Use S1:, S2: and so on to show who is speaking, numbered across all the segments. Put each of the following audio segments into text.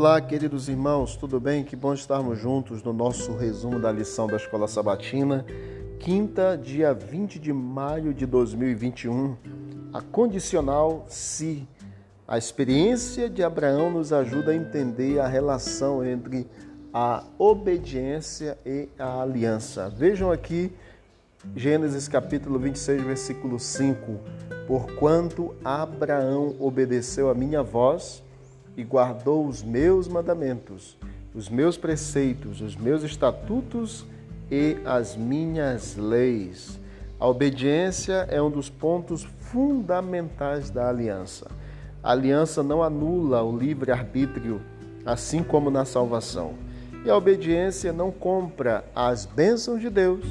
S1: Olá, queridos irmãos, tudo bem? Que bom estarmos juntos no nosso resumo da lição da Escola Sabatina, quinta, dia 20 de maio de 2021. A condicional se. A experiência de Abraão nos ajuda a entender a relação entre a obediência e a aliança. Vejam aqui Gênesis capítulo 26, versículo 5. Porquanto Abraão obedeceu a minha voz, e guardou os meus mandamentos, os meus preceitos, os meus estatutos e as minhas leis. A obediência é um dos pontos fundamentais da aliança. A aliança não anula o livre-arbítrio, assim como na salvação. E a obediência não compra as bênçãos de Deus,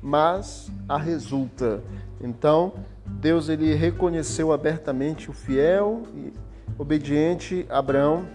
S1: mas a resulta. Então, Deus ele reconheceu abertamente o fiel e obediente Abraão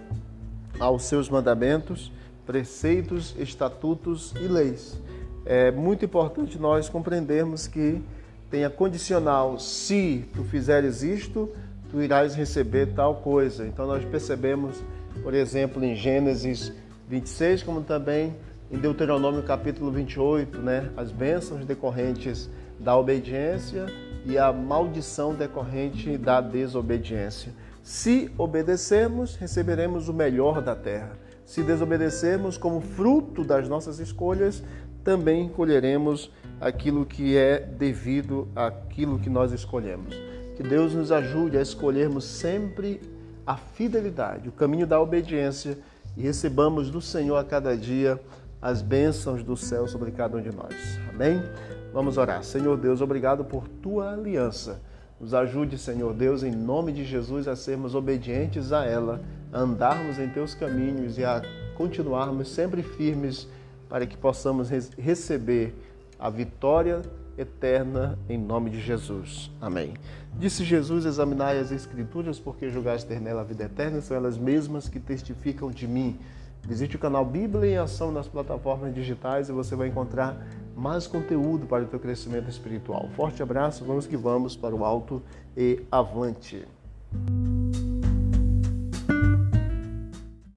S1: aos seus mandamentos, preceitos, estatutos e leis. É muito importante nós compreendermos que tem a condicional: se tu fizeres isto, tu irás receber tal coisa. Então nós percebemos, por exemplo, em Gênesis 26, como também em Deuteronômio capítulo 28, né, as bênçãos decorrentes da obediência e a maldição decorrente da desobediência. Se obedecermos, receberemos o melhor da terra. Se desobedecermos, como fruto das nossas escolhas, também colheremos aquilo que é devido àquilo que nós escolhemos. Que Deus nos ajude a escolhermos sempre a fidelidade, o caminho da obediência e recebamos do Senhor a cada dia as bênçãos do céu sobre cada um de nós. Amém? Vamos orar. Senhor Deus, obrigado por tua aliança nos ajude, Senhor Deus, em nome de Jesus, a sermos obedientes a ela, a andarmos em teus caminhos e a continuarmos sempre firmes para que possamos receber a vitória eterna em nome de Jesus. Amém. Disse Jesus: Examinai as Escrituras, porque julgaste ter nela a vida eterna, são elas mesmas que testificam de mim. Visite o canal Bíblia em Ação nas plataformas digitais e você vai encontrar mais conteúdo para o teu crescimento espiritual. Forte abraço, vamos que vamos para o alto e avante.